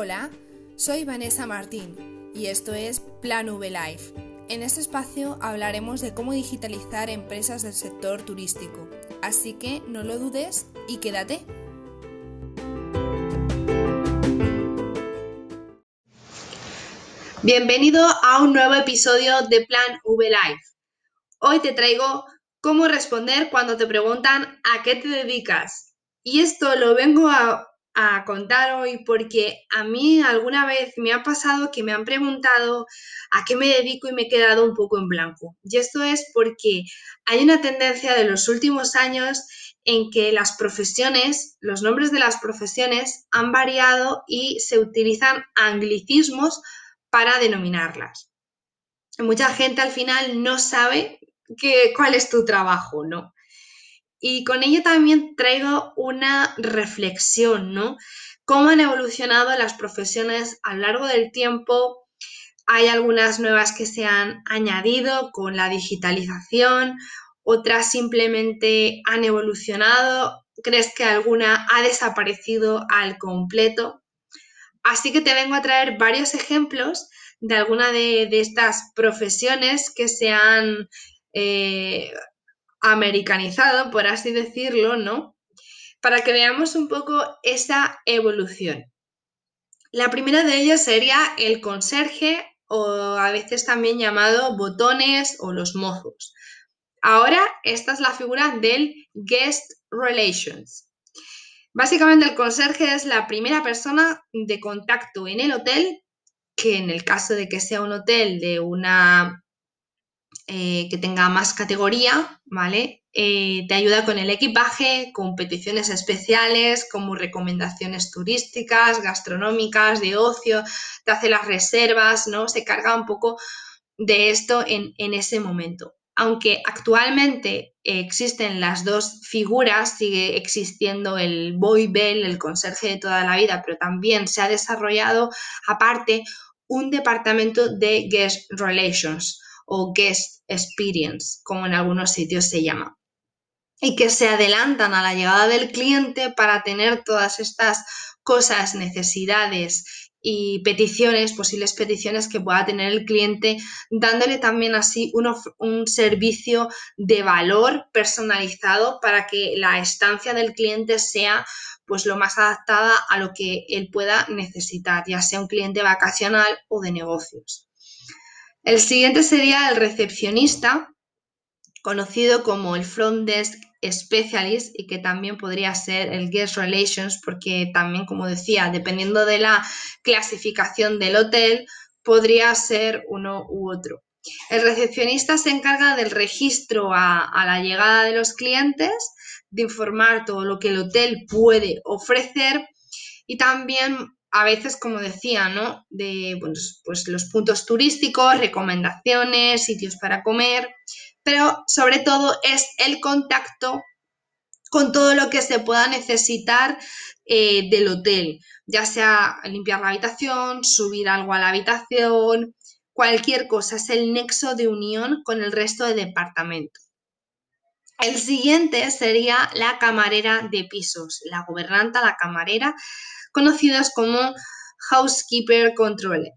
Hola, soy Vanessa Martín y esto es Plan V Life. En este espacio hablaremos de cómo digitalizar empresas del sector turístico, así que no lo dudes y quédate. Bienvenido a un nuevo episodio de Plan V Life. Hoy te traigo cómo responder cuando te preguntan a qué te dedicas. Y esto lo vengo a a contar hoy porque a mí alguna vez me ha pasado que me han preguntado a qué me dedico y me he quedado un poco en blanco. Y esto es porque hay una tendencia de los últimos años en que las profesiones, los nombres de las profesiones han variado y se utilizan anglicismos para denominarlas. Mucha gente al final no sabe cuál es tu trabajo, ¿no? Y con ello también traigo una reflexión, ¿no? Cómo han evolucionado las profesiones a lo largo del tiempo. Hay algunas nuevas que se han añadido con la digitalización, otras simplemente han evolucionado. ¿Crees que alguna ha desaparecido al completo? Así que te vengo a traer varios ejemplos de alguna de, estas profesiones que se han eh, americanizado, por así decirlo, ¿no? Para que veamos un poco esa evolución. La primera de ellas sería el conserje o a veces también llamado botones o los mozos. Ahora, esta es la figura del guest relations. Básicamente el conserje es la primera persona de contacto en el hotel, que en el caso de que sea un hotel de una eh, que tenga más categoría, ¿vale? Eh, te ayuda con el equipaje, con peticiones especiales, como recomendaciones turísticas, gastronómicas, de ocio, te hace las reservas, ¿no? Se carga un poco de esto en, ese momento. Aunque actualmente existen las dos figuras, sigue existiendo el boy bell, el conserje de toda la vida, pero también se ha desarrollado aparte un departamento de guest relations o guest experience, como en algunos sitios se llama. Y que se adelantan a la llegada del cliente para tener todas estas cosas, necesidades y peticiones, posibles peticiones que pueda tener el cliente, dándole también así un, un, servicio de valor personalizado para que la estancia del cliente sea pues lo más adaptada a lo que él pueda necesitar, ya sea un cliente vacacional o de negocios. El siguiente sería el recepcionista, conocido como el Front Desk Specialist y que también podría ser el Guest Relations, porque también, como decía, dependiendo de la clasificación del hotel, podría ser uno u otro. El recepcionista se encarga del registro a, a, la llegada de los clientes, de informar todo lo que el hotel puede ofrecer y también a veces, como decía, ¿no? De pues los puntos turísticos, recomendaciones, sitios para comer, pero sobre todo es el contacto con todo lo que se pueda necesitar eh, del hotel, ya sea limpiar la habitación, subir algo a la habitación, cualquier cosa, es el nexo de unión con el resto del departamento. El siguiente sería la camarera de pisos, la gobernanta, la camarera, conocidas como housekeeper controller.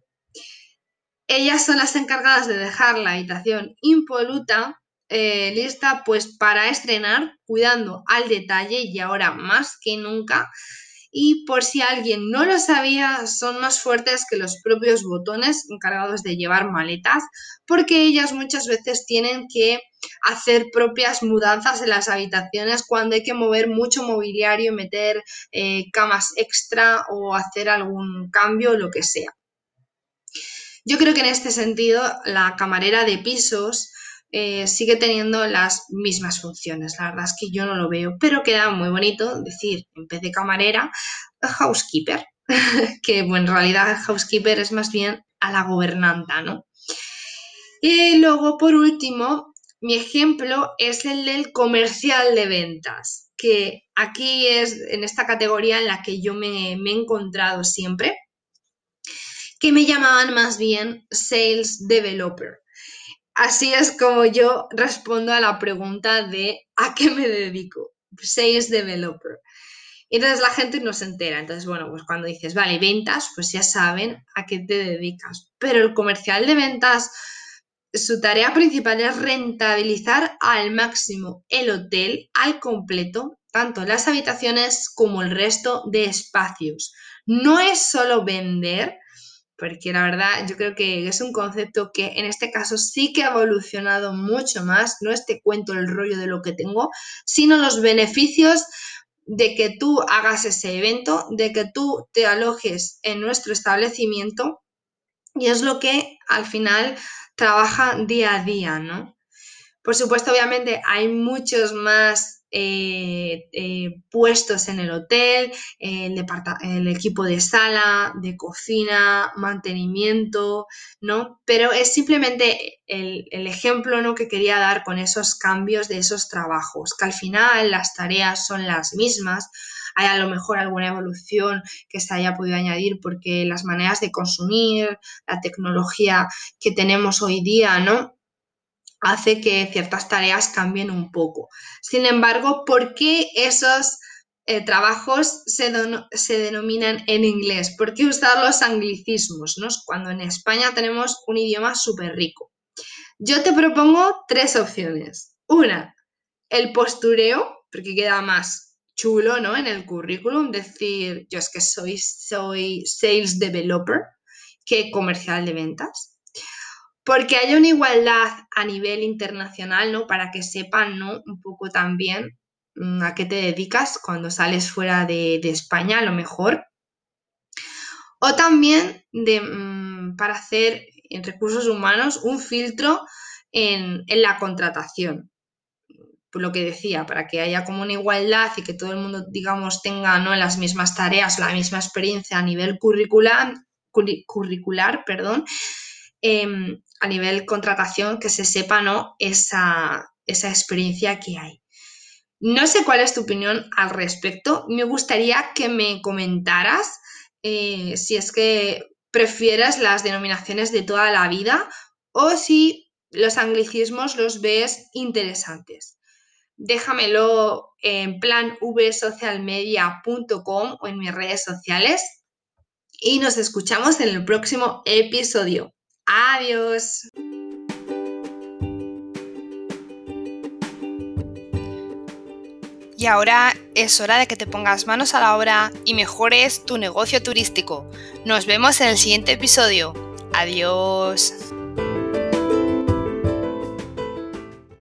Ellas son las encargadas de dejar la habitación impoluta, eh, lista pues para estrenar, cuidando al detalle y ahora más que nunca y por si alguien no lo sabía, son más fuertes que los propios botones encargados de llevar maletas, porque ellas muchas veces tienen que hacer propias mudanzas en las habitaciones cuando hay que mover mucho mobiliario, meter eh, camas extra o hacer algún cambio lo que sea. Yo creo que en este sentido la camarera de pisos eh, sigue teniendo las mismas funciones. La verdad es que yo no lo veo, pero queda muy bonito decir, en vez de camarera, housekeeper, que en realidad housekeeper es más bien a la gobernanta, ¿no? Y luego, por último, mi ejemplo es el del comercial de ventas, que aquí es en esta categoría en la que yo me, he encontrado siempre, que me llamaban más bien sales developer. Así es como yo respondo a la pregunta de ¿a qué me dedico? Sales Developer. Y entonces la gente no se entera. Entonces, bueno, pues cuando dices, vale, ventas, pues ya saben a qué te dedicas. Pero el comercial de ventas, su tarea principal es rentabilizar al máximo el hotel al completo, tanto las habitaciones como el resto de espacios. No es solo vender, porque la verdad yo creo que es un concepto que en este caso sí que ha evolucionado mucho más, no este cuento el rollo de lo que tengo, sino los beneficios de que tú hagas ese evento, de que tú te alojes en nuestro establecimiento y es lo que al final trabaja día a día, ¿no? Por supuesto, obviamente hay muchos más eh, eh, puestos en el hotel, el, el, equipo de sala, de cocina, mantenimiento, ¿no? Pero es simplemente el, el, ejemplo ¿no? que quería dar con esos cambios de esos trabajos, que al final las tareas son las mismas, hay a lo mejor alguna evolución que se haya podido añadir porque las maneras de consumir, la tecnología que tenemos hoy día, ¿no? hace que ciertas tareas cambien un poco. Sin embargo, ¿por qué esos eh, trabajos se, denominan en inglés? ¿Por qué usar los anglicismos? Cuando en España tenemos un idioma súper rico. Yo te propongo tres opciones. Una, el postureo, porque queda más chulo ¿no? en el currículum, decir yo es que soy, soy sales developer que comercial de ventas porque haya una igualdad a nivel internacional, ¿no? Para que sepan, ¿no? Un poco también mm, a qué te dedicas cuando sales fuera de, España, a lo mejor. O también mm, para hacer en recursos humanos un filtro en, la contratación. Por lo que decía, para que haya como una igualdad y que todo el mundo, digamos, tenga ¿no? las mismas tareas, la misma experiencia a nivel curricular, curricular perdón, em, a nivel contratación que se sepa ¿no? esa, experiencia que hay. No sé cuál es tu opinión al respecto. Me gustaría que me comentaras eh, si es que prefieres las denominaciones de toda la vida o si los anglicismos los ves interesantes. Déjamelo en plan vsocialmedia.com o en mis redes sociales y nos escuchamos en el próximo episodio. Adiós. Y ahora es hora de que te pongas manos a la obra y mejores tu negocio turístico. Nos vemos en el siguiente episodio. Adiós.